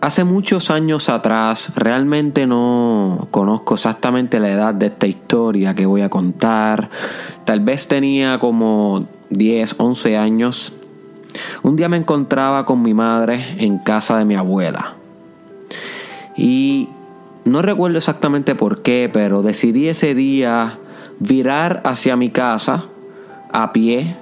hace muchos años atrás, realmente no conozco exactamente la edad de esta historia que voy a contar. Tal vez tenía como 10, 11 años. Un día me encontraba con mi madre en casa de mi abuela. Y no recuerdo exactamente por qué, pero decidí ese día virar hacia mi casa a pie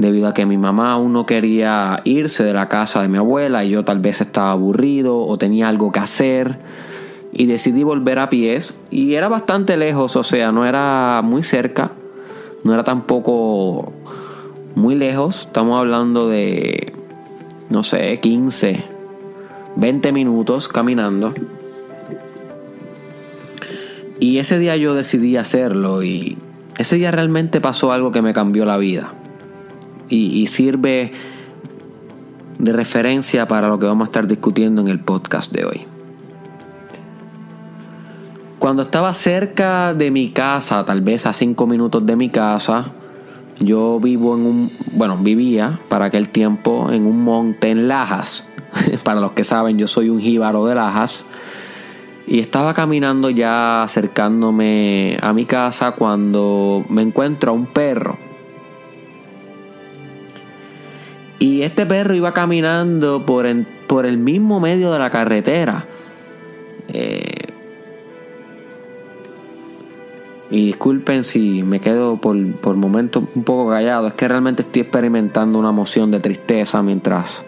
debido a que mi mamá aún no quería irse de la casa de mi abuela y yo tal vez estaba aburrido o tenía algo que hacer. Y decidí volver a pies y era bastante lejos, o sea, no era muy cerca, no era tampoco muy lejos, estamos hablando de, no sé, 15, 20 minutos caminando. Y ese día yo decidí hacerlo y ese día realmente pasó algo que me cambió la vida y, sirve de referencia para lo que vamos a estar discutiendo en el podcast de hoy. Cuando estaba cerca de mi casa, tal vez a cinco minutos de mi casa, yo vivo en un, bueno, vivía para aquel tiempo en un monte en Lajas. para los que saben, yo soy un jíbaro de Lajas. Y estaba caminando ya acercándome a mi casa cuando me encuentro a un perro Y este perro iba caminando por, por el mismo medio de la carretera. Eh, y disculpen si me quedo por, por momentos un poco callado. Es que realmente estoy experimentando una emoción de tristeza mientras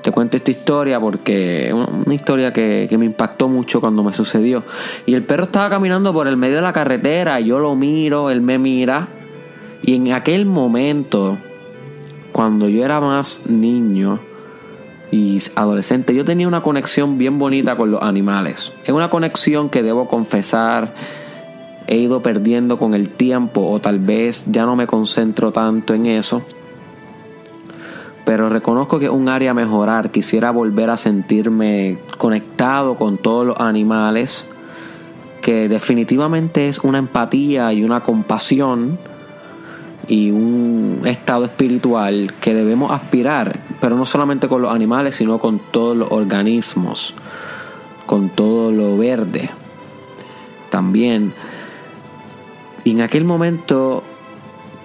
te cuento esta historia porque es una historia que, que, me impactó mucho cuando me sucedió. Y el perro estaba caminando por el medio de la carretera, yo lo miro, él me mira. Y en aquel momento cuando yo era más niño y adolescente, yo tenía una conexión bien bonita con los animales. Es una conexión que debo confesar he ido perdiendo con el tiempo o tal vez ya no me concentro tanto en eso. Pero reconozco que es un área a mejorar. Quisiera volver a sentirme conectado con todos los animales. Que definitivamente es una empatía y una compasión y un estado espiritual que debemos aspirar, pero no solamente con los animales, sino con todos los organismos, con todo lo verde. También, y en aquel momento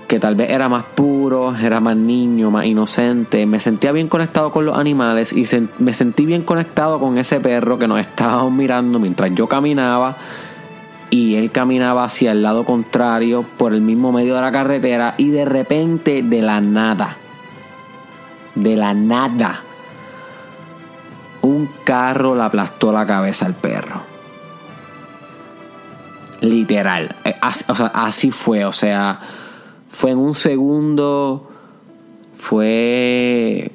que tal vez era más puro, era más niño, más inocente, me sentía bien conectado con los animales y me sentí bien conectado con ese perro que nos estaba mirando mientras yo caminaba y él caminaba hacia el lado contrario por el mismo medio de la carretera y de repente de la nada, de la nada, un carro le aplastó la cabeza al perro. Literal, eh, o sea, así fue, o sea, fue en un segundo, fue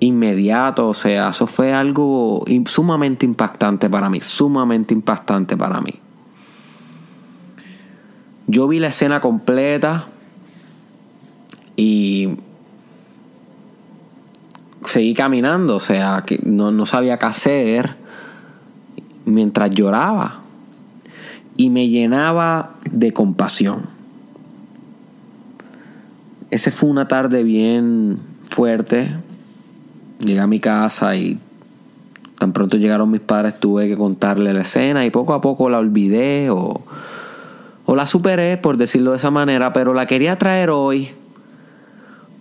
inmediato, o sea, eso fue algo sumamente impactante para mí, sumamente impactante para mí. Yo vi la escena completa y seguí caminando, o sea, que no, no sabía qué hacer mientras lloraba y me llenaba de compasión. Ese fue una tarde bien fuerte, llegué a mi casa y tan pronto llegaron mis padres tuve que contarle la escena y poco a poco la olvidé o, o la superé, por decirlo de esa manera, pero la quería traer hoy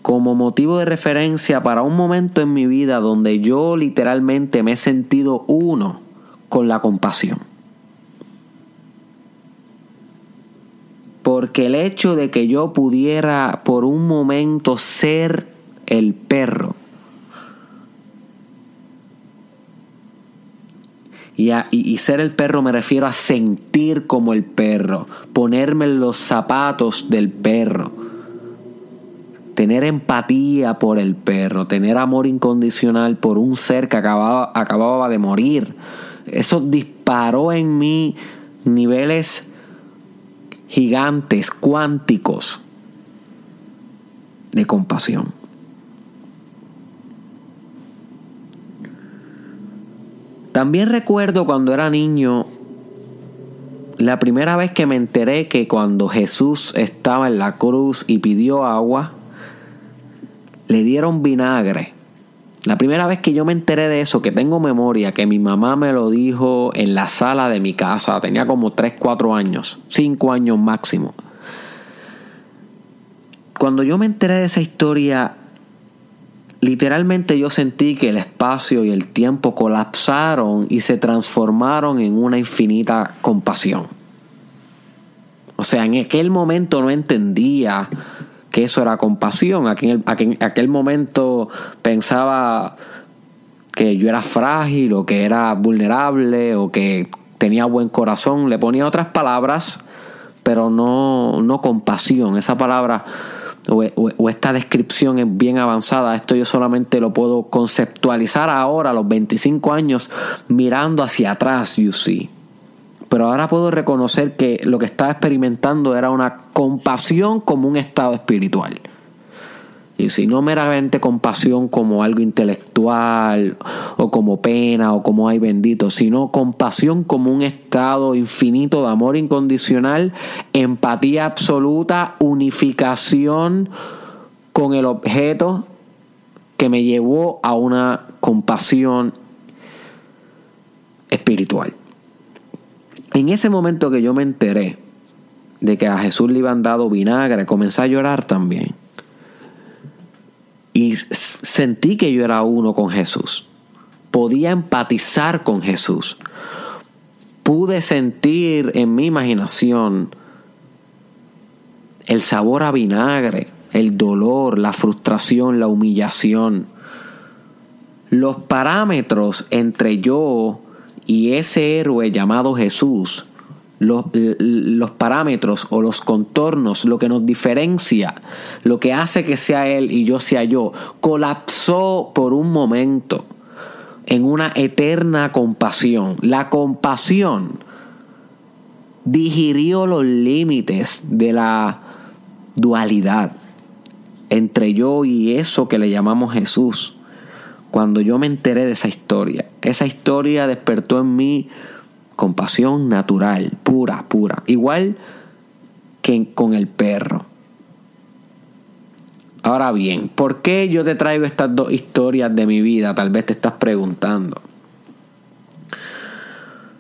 como motivo de referencia para un momento en mi vida donde yo literalmente me he sentido uno con la compasión. Porque el hecho de que yo pudiera por un momento ser el perro Y, ser el perro me refiero a sentir como el perro, ponerme en los zapatos del perro, tener empatía por el perro, tener amor incondicional por un ser que acababa, acababa de morir. Eso disparó en mí niveles gigantes, cuánticos de compasión. También recuerdo cuando era niño, la primera vez que me enteré que cuando Jesús estaba en la cruz y pidió agua, le dieron vinagre La primera vez que yo me enteré de eso, que tengo memoria, que mi mamá me lo dijo en la sala de mi casa, tenía como 3, 4 años, 5 años máximo. Cuando yo me enteré de esa historia, literalmente yo sentí que el espacio y el tiempo colapsaron y se transformaron en una infinita compasión. O sea, en aquel momento no entendía que eso era compasión. Aquí en, aquel momento pensaba que yo era frágil o que era vulnerable o que tenía buen corazón. Le ponía otras palabras, pero no, no compasión. Esa palabra o, esta descripción es bien avanzada. Esto yo solamente lo puedo conceptualizar ahora, a los 25 años, mirando hacia atrás, you see. Pero ahora puedo reconocer que lo que estaba experimentando era una compasión como un estado espiritual. Y si no meramente compasión como algo intelectual o como pena o como hay bendito, sino compasión como un estado infinito de amor incondicional, empatía absoluta, unificación con el objeto que me llevó a una compasión espiritual. En ese momento que yo me enteré de que a Jesús le iban dado vinagre, comencé a llorar también. Y sentí que yo era uno con Jesús. Podía empatizar con Jesús. Pude sentir en mi imaginación el sabor a vinagre, el dolor, la frustración, la humillación. Los parámetros entre yo y ese héroe llamado Jesús, los, parámetros o los contornos, lo que nos diferencia, lo que hace que sea Él y yo sea yo, colapsó por un momento en una eterna compasión. La compasión digirió los límites de la dualidad entre yo y eso que le llamamos Jesús cuando yo me enteré de esa historia. Esa historia despertó en mí compasión natural, pura, pura. Igual que con el perro. Ahora bien, ¿por qué yo te traigo estas dos historias de mi vida? Tal vez te estás preguntando.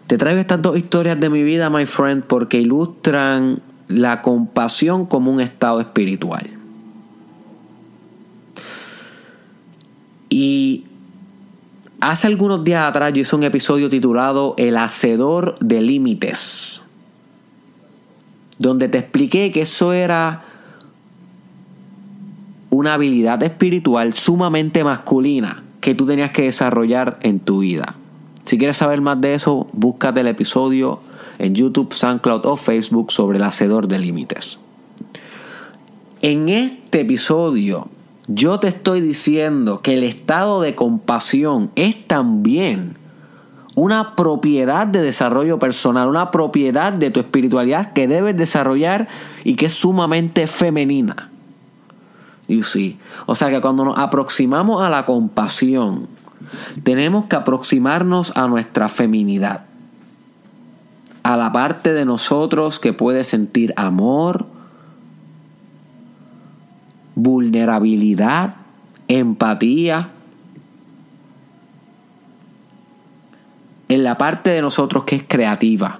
Te traigo estas dos historias de mi vida, my friend, porque ilustran la compasión como un estado espiritual. Y hace algunos días atrás yo hice un episodio titulado El Hacedor de Límites, donde te expliqué que eso era una habilidad espiritual sumamente masculina que tú tenías que desarrollar en tu vida. Si quieres saber más de eso, búscate el episodio en YouTube, SoundCloud o Facebook sobre el hacedor de límites. En este episodio yo te estoy diciendo que el estado de compasión es también una propiedad de desarrollo personal, una propiedad de tu espiritualidad que debes desarrollar y que es sumamente femenina. You see? O sea que cuando nos aproximamos a la compasión, tenemos que aproximarnos a nuestra feminidad, a la parte de nosotros que puede sentir amor, vulnerabilidad, empatía. En la parte de nosotros que es creativa,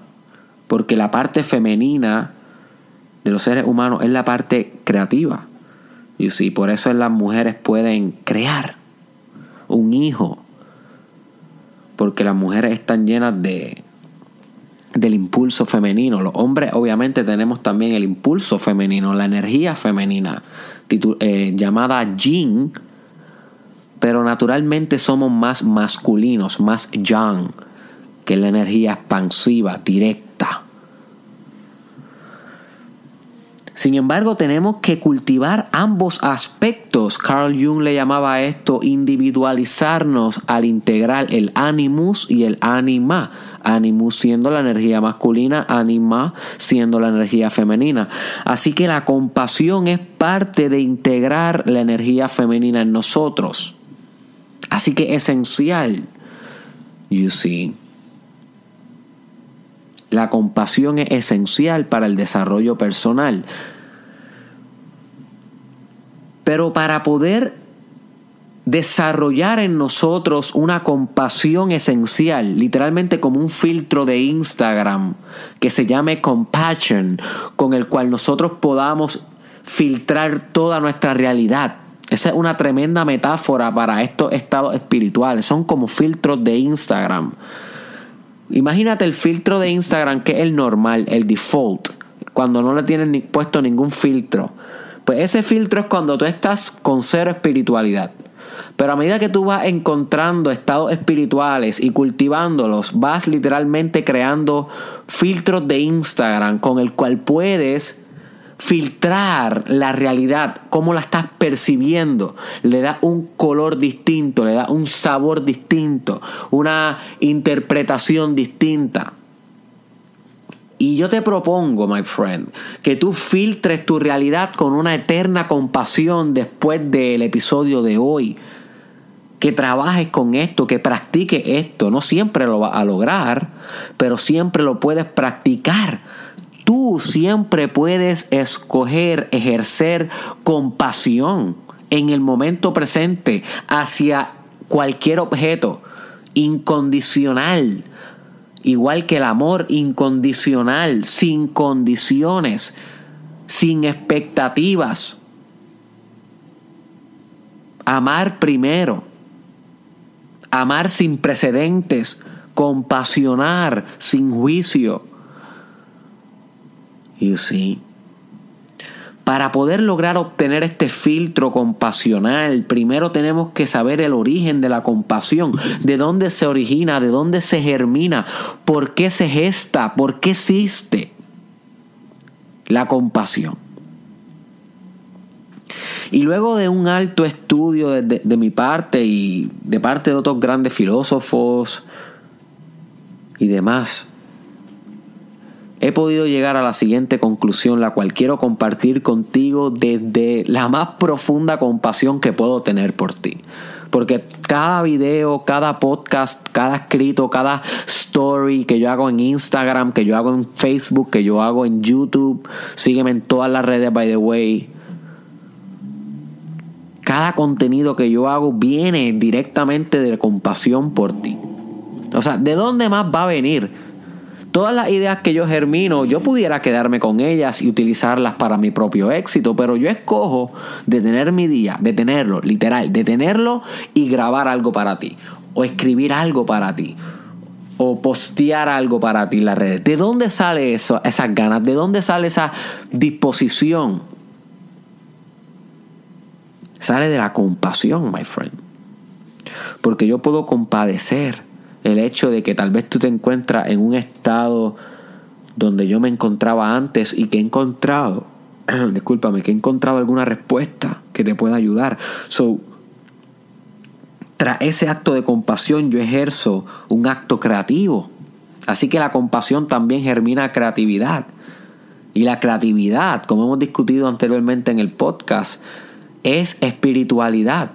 porque la parte femenina de los seres humanos es la parte creativa. Y sí, por eso las mujeres pueden crear un hijo, porque las mujeres están llenas de del impulso femenino. Los hombres obviamente tenemos también el impulso femenino, la energía femenina. Eh, llamada Yin, pero naturalmente somos más masculinos, más Yang, que la energía expansiva, directa. Sin embargo, tenemos que cultivar ambos aspectos. Carl Jung le llamaba a esto individualizarnos al integrar el animus y el anima. Animus siendo la energía masculina, anima siendo la energía femenina. Así que la compasión es parte de integrar la energía femenina en nosotros. Así que esencial. You see. La compasión es esencial para el desarrollo personal. Pero para poder desarrollar en nosotros una compasión esencial, literalmente como un filtro de Instagram que se llame compassion, con el cual nosotros podamos filtrar toda nuestra realidad. Esa es una tremenda metáfora para estos estados espirituales. Son como filtros de Instagram. Imagínate el filtro de Instagram que es el normal, el default, cuando no le tienen ni puesto ningún filtro. Pues ese filtro es cuando tú estás con cero espiritualidad. Pero a medida que tú vas encontrando estados espirituales y cultivándolos, vas literalmente creando filtros de Instagram con el cual puedes filtrar la realidad, cómo la estás percibiendo, le da un color distinto, le da un sabor distinto, una interpretación distinta. Y yo te propongo, my friend, que tú filtres tu realidad con una eterna compasión después del episodio de hoy. Que trabajes con esto, que practiques esto. No siempre lo vas a lograr, pero siempre lo puedes practicar tú siempre puedes escoger ejercer compasión en el momento presente hacia cualquier objeto incondicional, igual que el amor incondicional, sin condiciones, sin expectativas. Amar primero, amar sin precedentes, compasionar sin juicio y sí. Para poder lograr obtener este filtro compasional, primero tenemos que saber el origen de la compasión, de dónde se origina, de dónde se germina, por qué se gesta, por qué existe la compasión. Y luego de un alto estudio de, de, mi parte y de parte de otros grandes filósofos y demás, he podido llegar a la siguiente conclusión, la cual quiero compartir contigo desde la más profunda compasión que puedo tener por ti. Porque cada video, cada podcast, cada escrito, cada story que yo hago en Instagram, que yo hago en Facebook, que yo hago en YouTube, sígueme en todas las redes, by the way. Cada contenido que yo hago viene directamente de compasión por ti. O sea, ¿de dónde más va a venir? Todas las ideas que yo germino, yo pudiera quedarme con ellas y utilizarlas para mi propio éxito, pero yo escojo detener mi día, detenerlo, literal, detenerlo y grabar algo para ti, o escribir algo para ti, o postear algo para ti en las redes. ¿De dónde sale eso, esas ganas? ¿De dónde sale esa disposición? Sale de la compasión, my friend. Porque yo puedo compadecer el hecho de que tal vez tú te encuentras en un estado donde yo me encontraba antes y que he encontrado, discúlpame, que he encontrado alguna respuesta que te pueda ayudar. So, tras ese acto de compasión yo ejerzo un acto creativo. Así que la compasión también germina creatividad. Y la creatividad, como hemos discutido anteriormente en el podcast, es espiritualidad.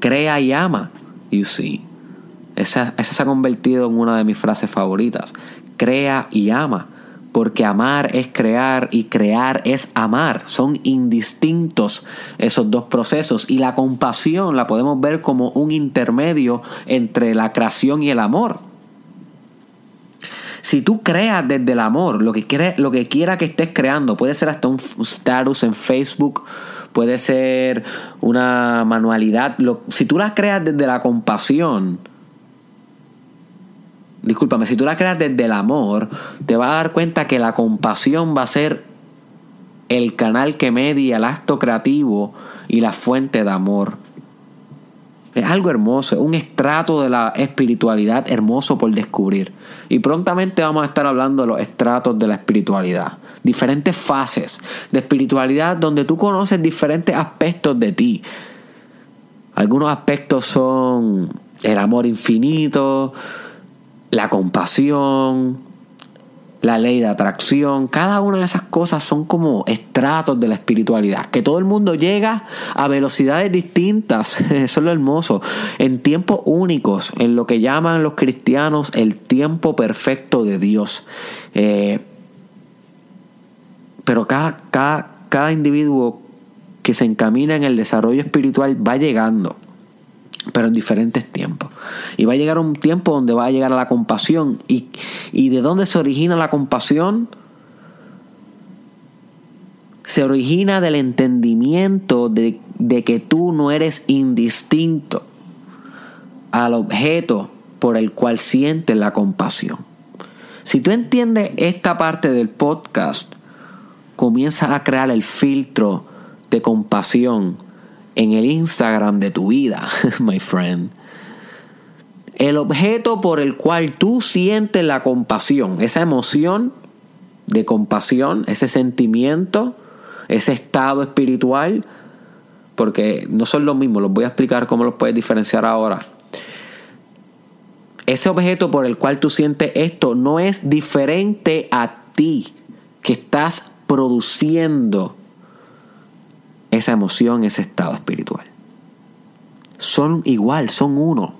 Crea y ama. You see. Esa, se ha convertido en una de mis frases favoritas. Crea y ama. Porque amar es crear y crear es amar. Son indistintos esos dos procesos. Y la compasión la podemos ver como un intermedio entre la creación y el amor. Si tú creas desde el amor, lo que, lo que quiera que estés creando, puede ser hasta un status en Facebook, puede ser una manualidad. si tú la creas desde la compasión, discúlpame, si tú la creas desde el amor, te vas a dar cuenta que la compasión va a ser el canal que media el acto creativo y la fuente de amor. Es algo hermoso, es un estrato de la espiritualidad hermoso por descubrir. Y prontamente vamos a estar hablando de los estratos de la espiritualidad. Diferentes fases de espiritualidad donde tú conoces diferentes aspectos de ti. Algunos aspectos son el amor infinito, la compasión, la ley de atracción, cada una de esas cosas son como estratos de la espiritualidad, que todo el mundo llega a velocidades distintas, eso es lo hermoso, en tiempos únicos, en lo que llaman los cristianos el tiempo perfecto de Dios. Eh, pero cada, cada, cada individuo que se encamina en el desarrollo espiritual va llegando, pero en diferentes tiempos. Y va a llegar un tiempo donde va a llegar a la compasión. ¿Y, y de dónde se origina la compasión? Se origina del entendimiento de, de que tú no eres indistinto al objeto por el cual sientes la compasión. Si tú entiendes esta parte del podcast, comienza a crear el filtro de compasión en el Instagram de tu vida, my friend. El objeto por el cual tú sientes la compasión, esa emoción de compasión, ese sentimiento, ese estado espiritual, porque no son lo mismo, los voy a explicar cómo los puedes diferenciar ahora ese objeto por el cual tú sientes esto no es diferente a ti que estás produciendo esa emoción, ese estado espiritual. Son igual, son uno.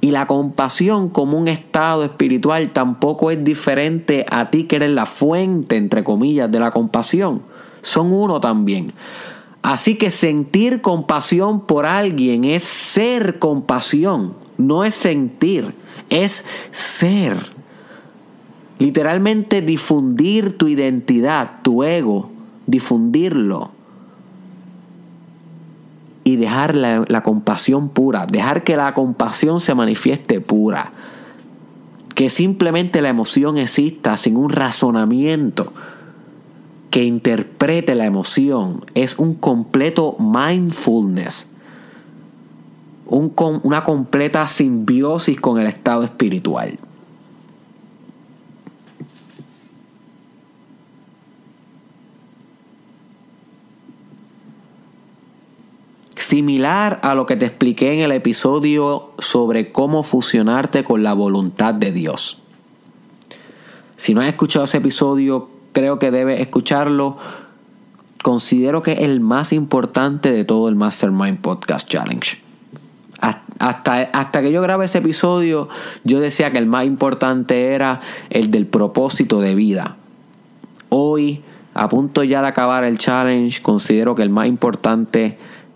Y la compasión como un estado espiritual tampoco es diferente a ti que eres la fuente, entre comillas, de la compasión. Son uno también. Así que sentir compasión por alguien es ser compasión no es sentir, es ser. Literalmente difundir tu identidad, tu ego, difundirlo. Y dejar la, compasión pura, dejar que la compasión se manifieste pura. Que simplemente la emoción exista sin un razonamiento que interprete la emoción. Es un completo mindfulness una completa simbiosis con el estado espiritual. Similar a lo que te expliqué en el episodio sobre cómo fusionarte con la voluntad de Dios. Si no has escuchado ese episodio, creo que debes escucharlo. Considero que es el más importante de todo el Mastermind Podcast Challenge. Hasta, hasta que yo grabé ese episodio, yo decía que el más importante era el del propósito de vida. Hoy, a punto ya de acabar el challenge, considero que el más importante es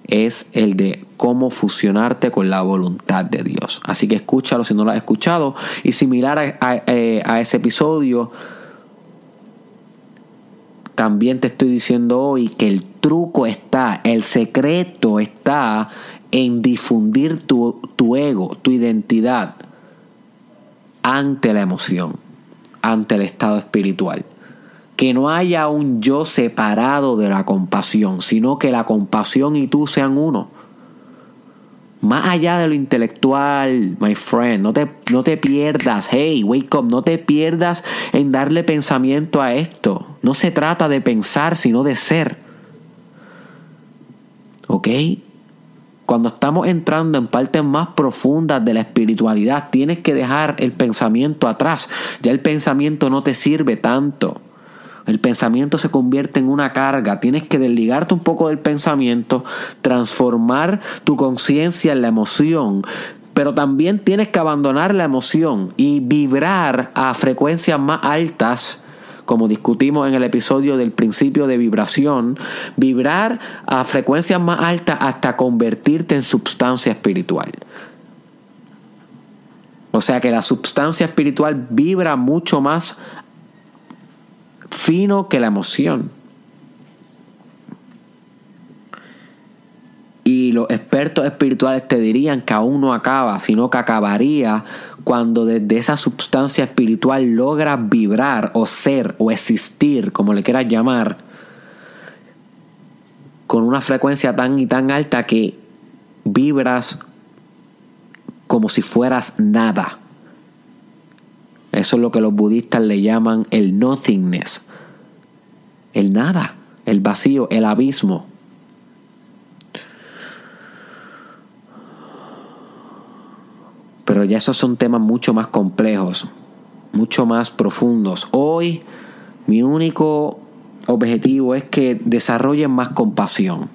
el de cómo fusionarte con la voluntad de Dios. Así que escúchalo si no lo has escuchado. Y similar a, a, eh, a ese episodio, también te estoy diciendo hoy que el truco está, el secreto está en difundir tu, tu ego, tu identidad ante la emoción, ante el estado espiritual. Que no haya un yo separado de la compasión, sino que la compasión y tú sean uno. Más allá de lo intelectual, my friend, no te, no te pierdas, hey, wake up, no te pierdas en darle pensamiento a esto. No se trata de pensar, sino de ser. ¿Ok? Cuando estamos entrando en partes más profundas de la espiritualidad, tienes que dejar el pensamiento atrás. Ya el pensamiento no te sirve tanto. El pensamiento se convierte en una carga. Tienes que desligarte un poco del pensamiento, transformar tu conciencia en la emoción, pero también tienes que abandonar la emoción y vibrar a frecuencias más altas como discutimos en el episodio del principio de vibración, vibrar a frecuencias más altas hasta convertirte en sustancia espiritual. O sea que la sustancia espiritual vibra mucho más fino que la emoción. Y los expertos espirituales te dirían que aún no acaba, sino que acabaría cuando desde esa sustancia espiritual logra vibrar o ser o existir, como le quieras llamar, con una frecuencia tan y tan alta que vibras como si fueras nada. Eso es lo que los budistas le llaman el nothingness. El nada, el vacío, el abismo. Pero ya esos son temas mucho más complejos, mucho más profundos. Hoy mi único objetivo es que desarrollen más compasión.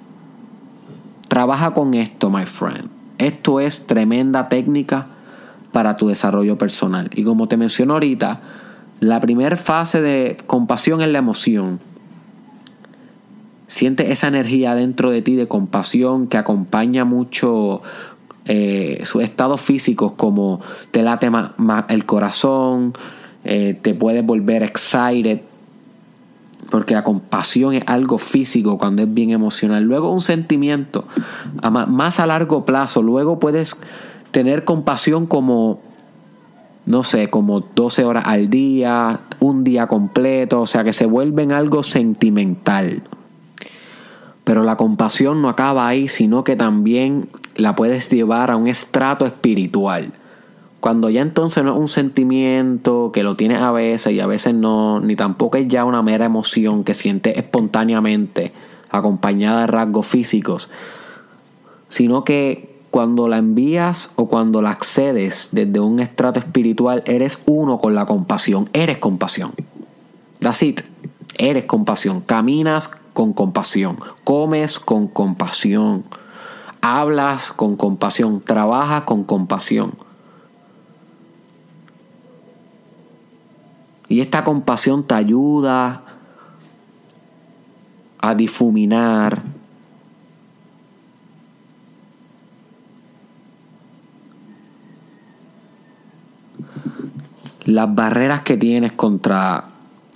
Trabaja con esto, my friend. Esto es tremenda técnica para tu desarrollo personal. Y como te menciono ahorita, la primera fase de compasión es la emoción. Sientes esa energía dentro de ti de compasión que acompaña mucho eh, sus estados físicos como te late más, el corazón, eh, te puedes volver excited, porque la compasión es algo físico cuando es bien emocional. Luego un sentimiento más a largo plazo. Luego puedes tener compasión como, no sé, como 12 horas al día, un día completo, o sea que se vuelve en algo sentimental. Pero la compasión no acaba ahí, sino que también la puedes llevar a un estrato espiritual. Cuando ya entonces no es un sentimiento que lo tienes a veces y a veces no, ni tampoco es ya una mera emoción que sientes espontáneamente acompañada de rasgos físicos, sino que cuando la envías o cuando la accedes desde un estrato espiritual, eres uno con la compasión, eres compasión. That's it. Eres compasión. Caminas con compasión. Comes con compasión. Hablas con compasión. Trabajas con compasión. Y esta compasión te ayuda a difuminar las barreras que tienes contra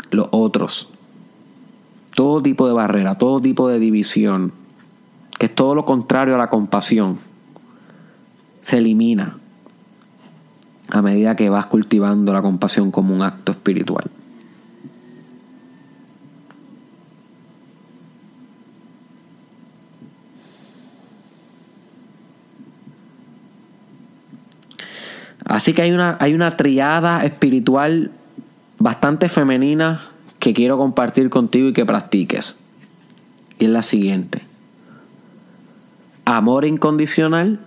los otros. Todo tipo de barrera, todo tipo de división, que es todo lo contrario a la compasión, se elimina a medida que vas cultivando la compasión como un acto espiritual. Así que hay una, hay una triada espiritual bastante femenina que quiero compartir contigo y que practiques. Y es la siguiente. Amor incondicional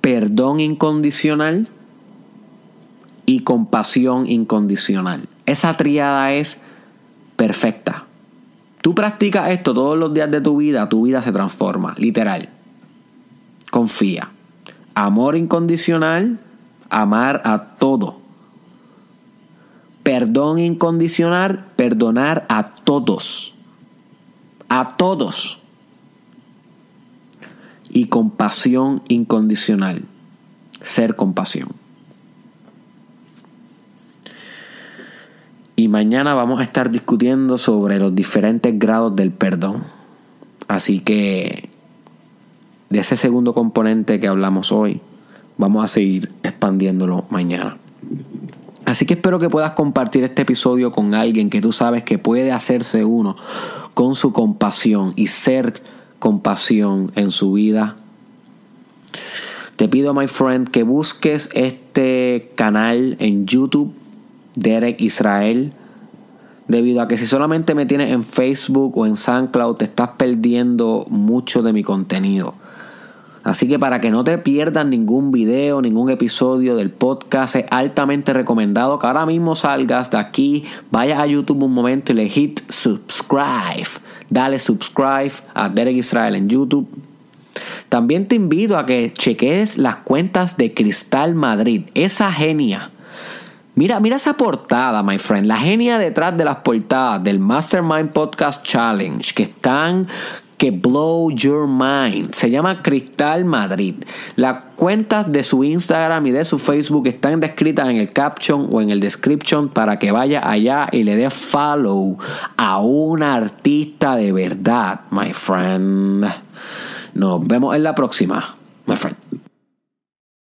perdón incondicional y compasión incondicional. Esa triada es perfecta. Tú practicas esto todos los días de tu vida, tu vida se transforma, literal. Confía. Amor incondicional, amar a todo. Perdón incondicional, perdonar a todos. A todos y compasión incondicional. Ser compasión. Y mañana vamos a estar discutiendo sobre los diferentes grados del perdón. Así que de ese segundo componente que hablamos hoy, vamos a seguir expandiéndolo mañana. Así que espero que puedas compartir este episodio con alguien que tú sabes que puede hacerse uno con su compasión y ser compasión en su vida. Te pido, my friend, que busques este canal en YouTube, Derek Israel, debido a que si solamente me tienes en Facebook o en SoundCloud, te estás perdiendo mucho de mi contenido. Así que para que no te pierdas ningún video, ningún episodio del podcast, es altamente recomendado que ahora mismo salgas de aquí, vayas a YouTube un momento y le hit subscribe. Dale subscribe a Derek Israel en YouTube. También te invito a que cheques las cuentas de Cristal Madrid, esa genia. Mira, mira esa portada, my friend. La genia detrás de las portadas del Mastermind Podcast Challenge, que están que blow your mind. Se llama Cristal Madrid. Las cuentas de su Instagram y de su Facebook están descritas en el caption o en el description para que vaya allá y le dé follow a una artista de verdad, my friend. Nos vemos en la próxima, my friend.